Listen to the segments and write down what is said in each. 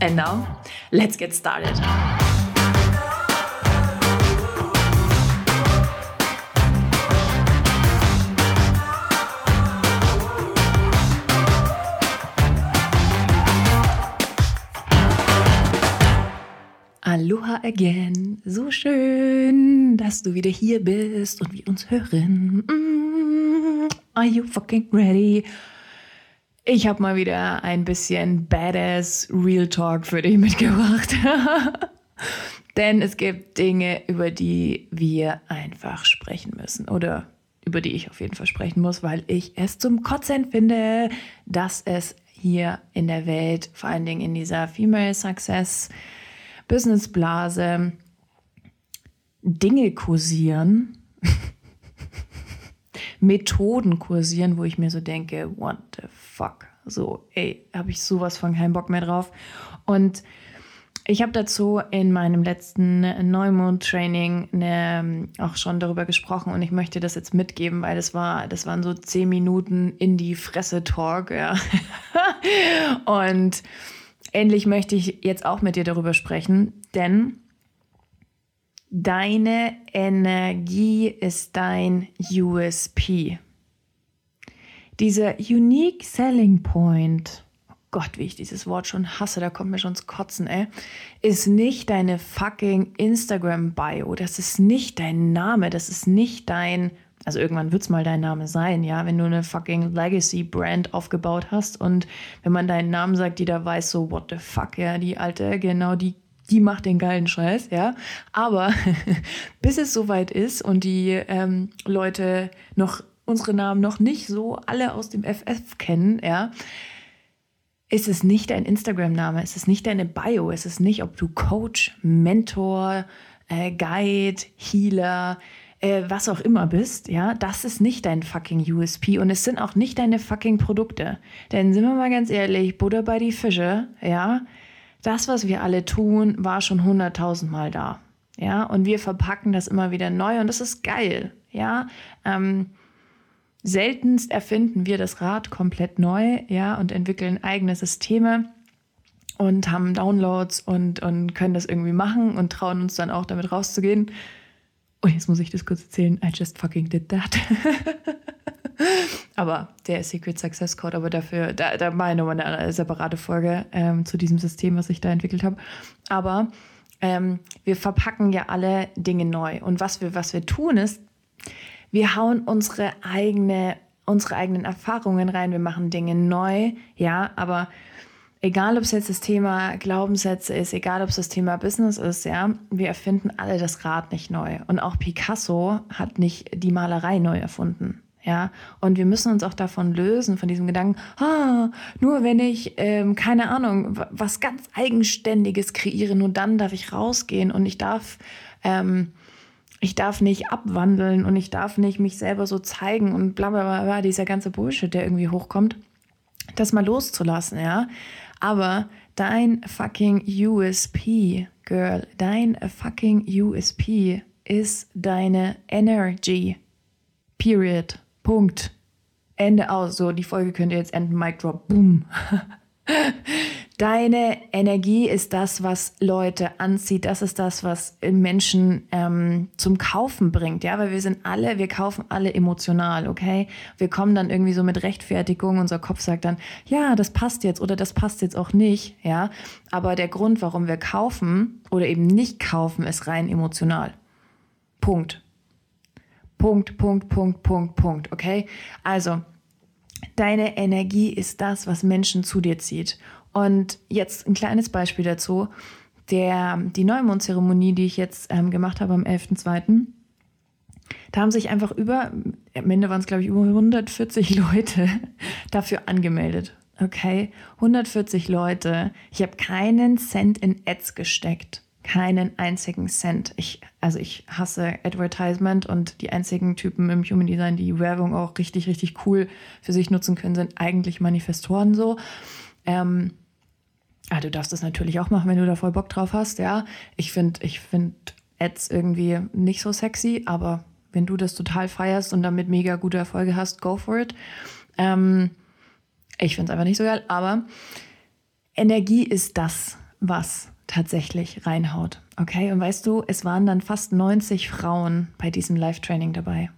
And now, let's get started. Aloha again. So schön, dass du wieder hier bist und wir uns hören. Mm, are you fucking ready? Ich habe mal wieder ein bisschen Badass Real Talk für dich mitgebracht. Denn es gibt Dinge, über die wir einfach sprechen müssen. Oder über die ich auf jeden Fall sprechen muss, weil ich es zum Kotzen finde, dass es hier in der Welt, vor allen Dingen in dieser Female Success Business Blase, Dinge kursieren, Methoden kursieren, wo ich mir so denke, what the fuck? So, ey, habe ich sowas von keinen Bock mehr drauf. Und ich habe dazu in meinem letzten Neumond-Training ne, auch schon darüber gesprochen und ich möchte das jetzt mitgeben, weil das war, das waren so zehn Minuten in die Fresse-Talk, ja. und endlich möchte ich jetzt auch mit dir darüber sprechen, denn deine Energie ist dein USP. Dieser Unique Selling Point, oh Gott, wie ich dieses Wort schon hasse, da kommt mir schon ins Kotzen, ey, ist nicht deine fucking Instagram-Bio. Das ist nicht dein Name, das ist nicht dein, also irgendwann wird es mal dein Name sein, ja, wenn du eine fucking Legacy-Brand aufgebaut hast und wenn man deinen Namen sagt, jeder weiß so, what the fuck, ja, die alte, genau die die macht den geilen Scheiß, ja. Aber bis es soweit ist und die ähm, Leute noch unsere Namen noch nicht so alle aus dem FF kennen, ja, ist es nicht dein Instagram-Name, ist es nicht deine Bio, ist es nicht, ob du Coach, Mentor, äh, Guide, Healer, äh, was auch immer bist, ja, das ist nicht dein fucking USP und es sind auch nicht deine fucking Produkte. Denn sind wir mal ganz ehrlich, Butter bei die Fische, ja, das, was wir alle tun, war schon hunderttausendmal da. Ja, und wir verpacken das immer wieder neu und das ist geil. Ja, ähm, Seltenst erfinden wir das Rad komplett neu, ja, und entwickeln eigene Systeme und haben Downloads und, und können das irgendwie machen und trauen uns dann auch damit rauszugehen. Und jetzt muss ich das kurz erzählen. I just fucking did that. aber der Secret Success Code, aber dafür, da, da mache ich nochmal eine separate Folge ähm, zu diesem System, was ich da entwickelt habe. Aber ähm, wir verpacken ja alle Dinge neu. Und was wir, was wir tun ist, wir hauen unsere eigene, unsere eigenen Erfahrungen rein, wir machen Dinge neu, ja, aber egal ob es jetzt das Thema Glaubenssätze ist, egal ob es das Thema Business ist, ja, wir erfinden alle das Rad nicht neu. Und auch Picasso hat nicht die Malerei neu erfunden. Ja, und wir müssen uns auch davon lösen, von diesem Gedanken, ah, nur wenn ich, ähm, keine Ahnung, was ganz Eigenständiges kreiere, nur dann darf ich rausgehen und ich darf ähm, ich darf nicht abwandeln und ich darf nicht mich selber so zeigen und bla bla bla, dieser ganze Bullshit, der irgendwie hochkommt, das mal loszulassen, ja. Aber dein fucking USP, Girl, dein fucking USP ist deine Energy. Period. Punkt. Ende aus. So, die Folge könnt ihr jetzt enden. Mic drop. Boom. Deine Energie ist das, was Leute anzieht. Das ist das, was Menschen ähm, zum Kaufen bringt. Ja, weil wir sind alle, wir kaufen alle emotional, okay? Wir kommen dann irgendwie so mit Rechtfertigung. Unser Kopf sagt dann, ja, das passt jetzt oder das passt jetzt auch nicht. Ja, aber der Grund, warum wir kaufen oder eben nicht kaufen, ist rein emotional. Punkt. Punkt, Punkt, Punkt, Punkt, Punkt. Okay? Also, deine Energie ist das, was Menschen zu dir zieht. Und jetzt ein kleines Beispiel dazu. Der, die Neumondzeremonie, die ich jetzt ähm, gemacht habe am 11.02., da haben sich einfach über, am Ende waren es glaube ich über 140 Leute dafür angemeldet. Okay, 140 Leute. Ich habe keinen Cent in Ads gesteckt. Keinen einzigen Cent. Ich, also ich hasse Advertisement und die einzigen Typen im Human Design, die Werbung auch richtig, richtig cool für sich nutzen können, sind eigentlich Manifestoren so. Ähm, ah, du darfst das natürlich auch machen, wenn du da voll Bock drauf hast, ja. Ich finde, ich finde Ads irgendwie nicht so sexy, aber wenn du das total feierst und damit mega gute Erfolge hast, go for it. Ähm, ich finde es einfach nicht so geil, aber Energie ist das, was tatsächlich reinhaut. Okay, und weißt du, es waren dann fast 90 Frauen bei diesem Live-Training dabei.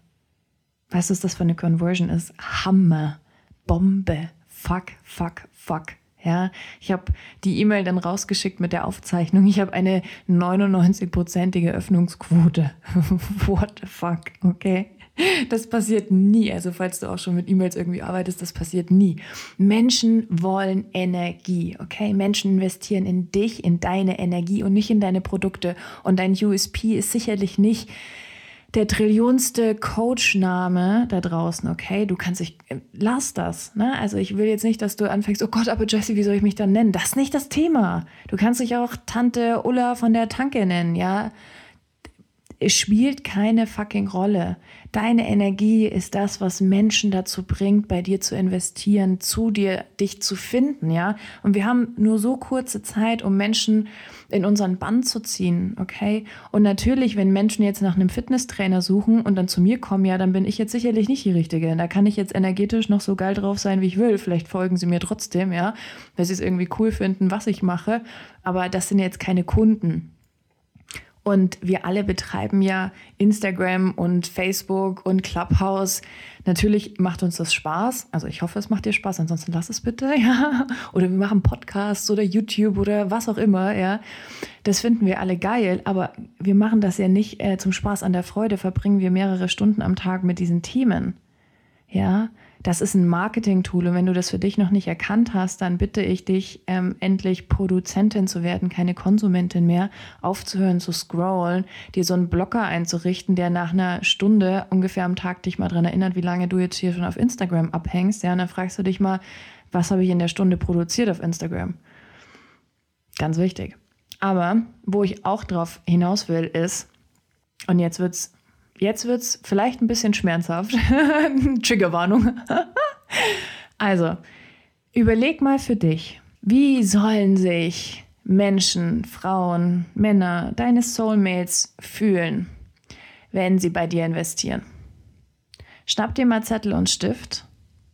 Weißt du, was das für eine Conversion ist? Hammer, Bombe, fuck, fuck, fuck. Ja, ich habe die E-Mail dann rausgeschickt mit der Aufzeichnung. Ich habe eine 99-prozentige Öffnungsquote. What the fuck, okay? Das passiert nie. Also falls du auch schon mit E-Mails irgendwie arbeitest, das passiert nie. Menschen wollen Energie, okay? Menschen investieren in dich, in deine Energie und nicht in deine Produkte. Und dein USP ist sicherlich nicht der trillionste Coachname da draußen, okay? Du kannst dich, lass das, ne? Also ich will jetzt nicht, dass du anfängst, oh Gott, aber Jesse, wie soll ich mich dann nennen? Das ist nicht das Thema. Du kannst dich auch Tante Ulla von der Tanke nennen, ja? Es spielt keine fucking Rolle. Deine Energie ist das, was Menschen dazu bringt, bei dir zu investieren, zu dir, dich zu finden, ja. Und wir haben nur so kurze Zeit, um Menschen in unseren Bann zu ziehen, okay? Und natürlich, wenn Menschen jetzt nach einem Fitnesstrainer suchen und dann zu mir kommen, ja, dann bin ich jetzt sicherlich nicht die Richtige. Da kann ich jetzt energetisch noch so geil drauf sein, wie ich will. Vielleicht folgen sie mir trotzdem, ja, weil sie es irgendwie cool finden, was ich mache. Aber das sind jetzt keine Kunden. Und wir alle betreiben ja Instagram und Facebook und Clubhouse. Natürlich macht uns das Spaß. Also ich hoffe, es macht dir Spaß. Ansonsten lass es bitte, ja. Oder wir machen Podcasts oder YouTube oder was auch immer, ja. Das finden wir alle geil. Aber wir machen das ja nicht äh, zum Spaß an der Freude. Verbringen wir mehrere Stunden am Tag mit diesen Themen, ja. Das ist ein Marketing-Tool und wenn du das für dich noch nicht erkannt hast, dann bitte ich dich, ähm, endlich Produzentin zu werden, keine Konsumentin mehr, aufzuhören zu scrollen, dir so einen Blocker einzurichten, der nach einer Stunde ungefähr am Tag dich mal dran erinnert, wie lange du jetzt hier schon auf Instagram abhängst. Ja, und dann fragst du dich mal, was habe ich in der Stunde produziert auf Instagram? Ganz wichtig. Aber wo ich auch drauf hinaus will, ist, und jetzt wird's Jetzt wird es vielleicht ein bisschen schmerzhaft. Triggerwarnung. also, überleg mal für dich, wie sollen sich Menschen, Frauen, Männer, deine Soulmates fühlen, wenn sie bei dir investieren? Schnapp dir mal Zettel und Stift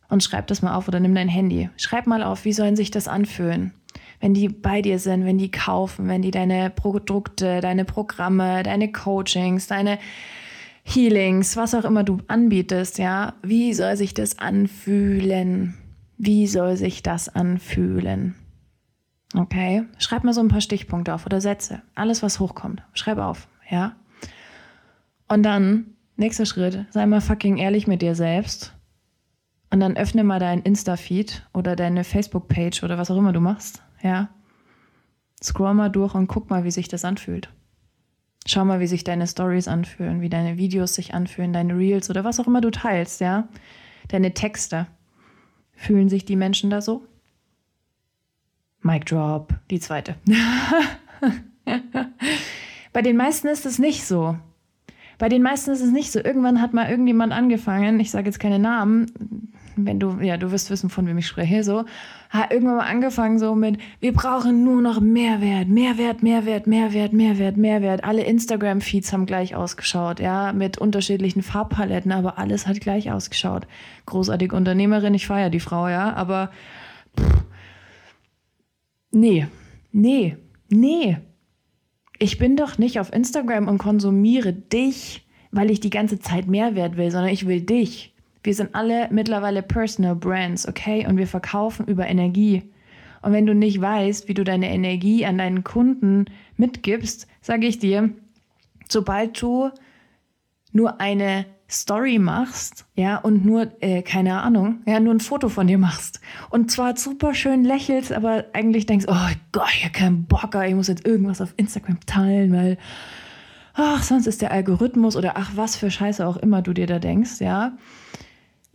und schreib das mal auf oder nimm dein Handy. Schreib mal auf, wie sollen sich das anfühlen, wenn die bei dir sind, wenn die kaufen, wenn die deine Produkte, deine Programme, deine Coachings, deine Healings, was auch immer du anbietest, ja, wie soll sich das anfühlen? Wie soll sich das anfühlen? Okay, schreib mal so ein paar Stichpunkte auf oder Sätze. Alles, was hochkommt, schreib auf, ja. Und dann, nächster Schritt, sei mal fucking ehrlich mit dir selbst. Und dann öffne mal dein Insta-Feed oder deine Facebook-Page oder was auch immer du machst, ja. Scroll mal durch und guck mal, wie sich das anfühlt. Schau mal, wie sich deine Stories anfühlen, wie deine Videos sich anfühlen, deine Reels oder was auch immer du teilst, ja? Deine Texte. Fühlen sich die Menschen da so? Mic drop, die zweite. Bei den meisten ist es nicht so. Bei den meisten ist es nicht so. Irgendwann hat mal irgendjemand angefangen, ich sage jetzt keine Namen, wenn du, ja, du wirst wissen, von wem ich spreche, so, hat irgendwann mal angefangen so mit, wir brauchen nur noch Mehrwert, Mehrwert, Mehrwert, Mehrwert, Mehrwert, Mehrwert. Alle Instagram-Feeds haben gleich ausgeschaut, ja, mit unterschiedlichen Farbpaletten, aber alles hat gleich ausgeschaut. Großartige Unternehmerin, ich feiere die Frau, ja, aber pff, nee, nee, nee. Ich bin doch nicht auf Instagram und konsumiere dich, weil ich die ganze Zeit Mehrwert will, sondern ich will dich. Wir sind alle mittlerweile Personal Brands, okay? Und wir verkaufen über Energie. Und wenn du nicht weißt, wie du deine Energie an deinen Kunden mitgibst, sage ich dir, sobald du nur eine Story machst, ja, und nur, äh, keine Ahnung, ja, nur ein Foto von dir machst und zwar super schön lächelst, aber eigentlich denkst, oh Gott, ich habe keinen Bock, ich muss jetzt irgendwas auf Instagram teilen, weil, ach, sonst ist der Algorithmus oder ach, was für Scheiße auch immer du dir da denkst, ja,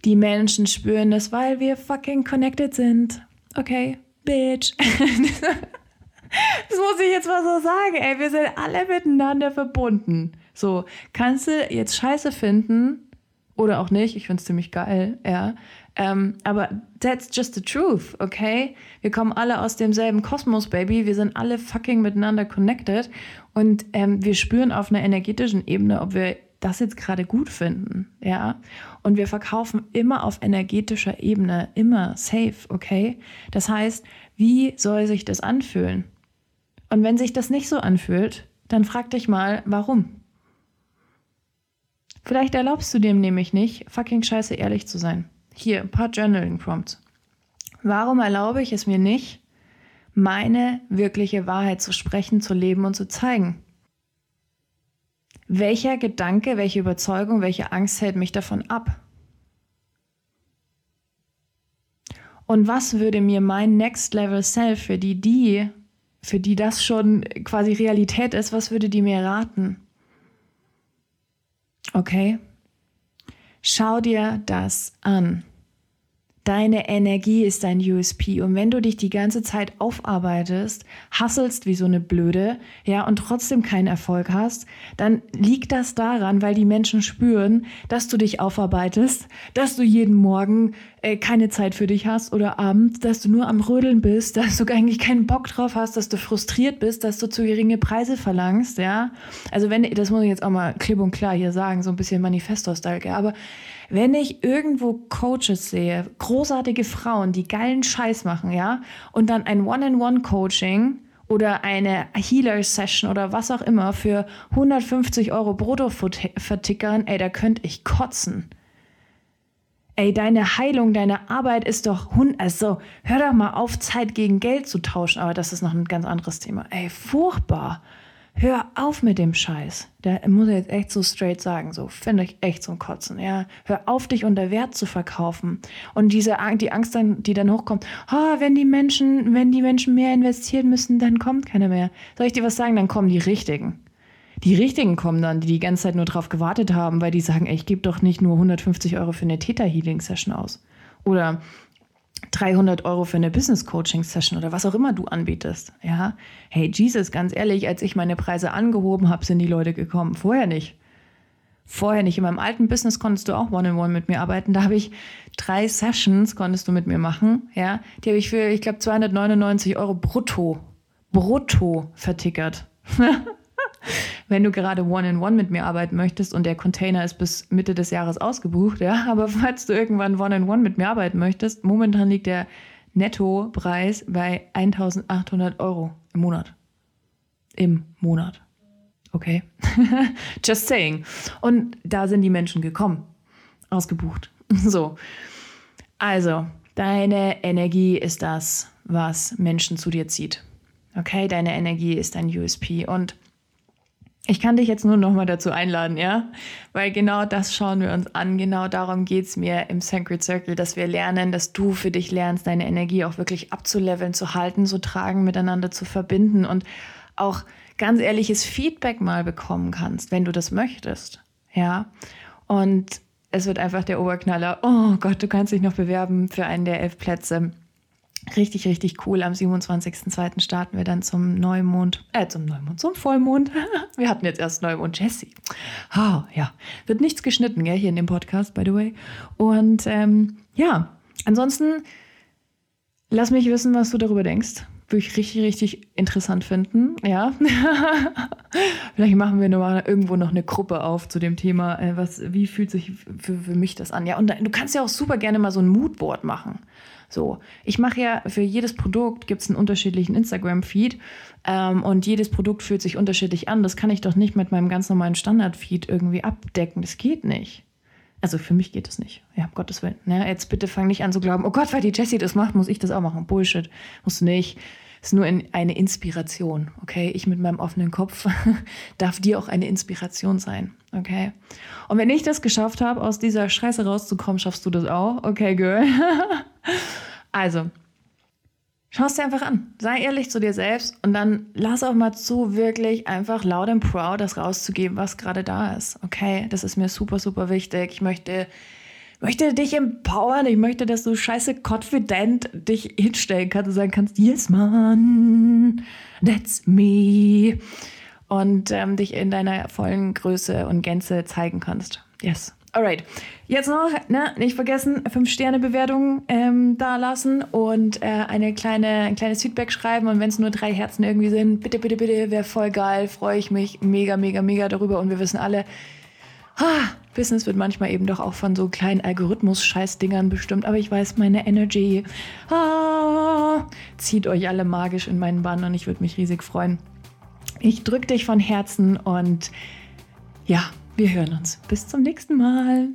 die Menschen spüren das, weil wir fucking connected sind. Okay, Bitch. das muss ich jetzt mal so sagen. Ey, wir sind alle miteinander verbunden. So, kannst du jetzt Scheiße finden oder auch nicht? Ich finde es ziemlich geil, ja. Ähm, aber that's just the truth, okay? Wir kommen alle aus demselben Kosmos, Baby. Wir sind alle fucking miteinander connected und ähm, wir spüren auf einer energetischen Ebene, ob wir das jetzt gerade gut finden, ja. Und wir verkaufen immer auf energetischer Ebene, immer safe, okay? Das heißt, wie soll sich das anfühlen? Und wenn sich das nicht so anfühlt, dann frag dich mal, warum? Vielleicht erlaubst du dem nämlich nicht, fucking scheiße ehrlich zu sein. Hier, ein paar Journaling Prompts. Warum erlaube ich es mir nicht, meine wirkliche Wahrheit zu sprechen, zu leben und zu zeigen? Welcher Gedanke, welche Überzeugung, welche Angst hält mich davon ab? Und was würde mir mein Next Level Self, für die die, für die das schon quasi Realität ist, was würde die mir raten? Okay? Schau dir das an. Deine Energie ist dein USP. Und wenn du dich die ganze Zeit aufarbeitest, hasselst wie so eine Blöde, ja, und trotzdem keinen Erfolg hast, dann liegt das daran, weil die Menschen spüren, dass du dich aufarbeitest, dass du jeden Morgen äh, keine Zeit für dich hast oder abends, dass du nur am Rödeln bist, dass du eigentlich keinen Bock drauf hast, dass du frustriert bist, dass du zu geringe Preise verlangst, ja. Also wenn, das muss ich jetzt auch mal klipp und klar hier sagen, so ein bisschen Manifesto-Style, aber wenn ich irgendwo Coaches sehe, großartige Frauen, die geilen Scheiß machen, ja, und dann ein One-in-One-Coaching oder eine Healer-Session oder was auch immer für 150 Euro brutto vertickern, ey, da könnte ich kotzen. Ey, deine Heilung, deine Arbeit ist doch Hund. Also, hör doch mal auf, Zeit gegen Geld zu tauschen. Aber das ist noch ein ganz anderes Thema. Ey, furchtbar. Hör auf mit dem Scheiß. Der muss ich jetzt echt so straight sagen, so finde ich echt zum Kotzen. Ja, hör auf, dich unter Wert zu verkaufen. Und diese die Angst, dann, die dann hochkommt, oh, wenn die Menschen, wenn die Menschen mehr investieren müssen, dann kommt keiner mehr. Soll ich dir was sagen? Dann kommen die Richtigen. Die Richtigen kommen dann, die die ganze Zeit nur drauf gewartet haben, weil die sagen, ey, ich gebe doch nicht nur 150 Euro für eine Theta Healing Session aus. Oder 300 Euro für eine Business Coaching Session oder was auch immer du anbietest. Ja, hey Jesus, ganz ehrlich, als ich meine Preise angehoben habe, sind die Leute gekommen. Vorher nicht. Vorher nicht. In meinem alten Business konntest du auch One-on-One -on -one mit mir arbeiten. Da habe ich drei Sessions konntest du mit mir machen. Ja, die habe ich für, ich glaube, 299 Euro brutto, brutto vertickert. wenn du gerade One-in-One mit mir arbeiten möchtest und der Container ist bis Mitte des Jahres ausgebucht, ja, aber falls du irgendwann One-in-One mit mir arbeiten möchtest, momentan liegt der Nettopreis bei 1800 Euro im Monat. Im Monat. Okay. Just saying. Und da sind die Menschen gekommen. Ausgebucht. So. Also, deine Energie ist das, was Menschen zu dir zieht. Okay, deine Energie ist dein USP. Und ich kann dich jetzt nur noch mal dazu einladen, ja? Weil genau das schauen wir uns an. Genau darum geht es mir im Sacred Circle, dass wir lernen, dass du für dich lernst, deine Energie auch wirklich abzuleveln, zu halten, zu tragen, miteinander zu verbinden und auch ganz ehrliches Feedback mal bekommen kannst, wenn du das möchtest, ja? Und es wird einfach der Oberknaller. Oh Gott, du kannst dich noch bewerben für einen der elf Plätze. Richtig, richtig cool. Am 27.02. starten wir dann zum Neumond, äh, zum Neumond, zum Vollmond. wir hatten jetzt erst Neumond Jesse. Oh, ja, wird nichts geschnitten, gell, hier in dem Podcast, by the way. Und ähm, ja, ansonsten lass mich wissen, was du darüber denkst. Würde ich richtig, richtig interessant finden. Ja. Vielleicht machen wir noch irgendwo noch eine Gruppe auf zu dem Thema, äh, was, wie fühlt sich für, für mich das an? Ja, und du kannst ja auch super gerne mal so ein Moodboard machen. So, ich mache ja für jedes Produkt gibt es einen unterschiedlichen Instagram-Feed ähm, und jedes Produkt fühlt sich unterschiedlich an. Das kann ich doch nicht mit meinem ganz normalen Standard-Feed irgendwie abdecken. Das geht nicht. Also für mich geht das nicht. Ja, um Gottes Willen. Ne? jetzt bitte fang nicht an zu glauben, oh Gott, weil die Jessie das macht, muss ich das auch machen. Bullshit. Musst du nicht. Ist nur eine Inspiration, okay? Ich mit meinem offenen Kopf darf dir auch eine Inspiration sein, okay? Und wenn ich das geschafft habe, aus dieser Scheiße rauszukommen, schaffst du das auch, okay, Girl? also, schau es dir einfach an. Sei ehrlich zu dir selbst und dann lass auch mal zu, wirklich einfach laut und proud das rauszugeben, was gerade da ist. Okay, das ist mir super, super wichtig. Ich möchte möchte dich empowern. Ich möchte, dass du scheiße confident dich hinstellen kannst und sagen kannst, yes, man, that's me. Und ähm, dich in deiner vollen Größe und Gänze zeigen kannst. Yes. Alright. Jetzt noch, ne, nicht vergessen, 5-Sterne-Bewertung ähm, da lassen und äh, eine kleine, ein kleines Feedback schreiben. Und wenn es nur drei Herzen irgendwie sind, bitte, bitte, bitte, wäre voll geil. Freue ich mich mega, mega, mega darüber. Und wir wissen alle, ah, Business wird manchmal eben doch auch von so kleinen Algorithmus-Scheißdingern bestimmt. Aber ich weiß, meine Energy ah, zieht euch alle magisch in meinen Bann und ich würde mich riesig freuen. Ich drücke dich von Herzen und ja, wir hören uns. Bis zum nächsten Mal.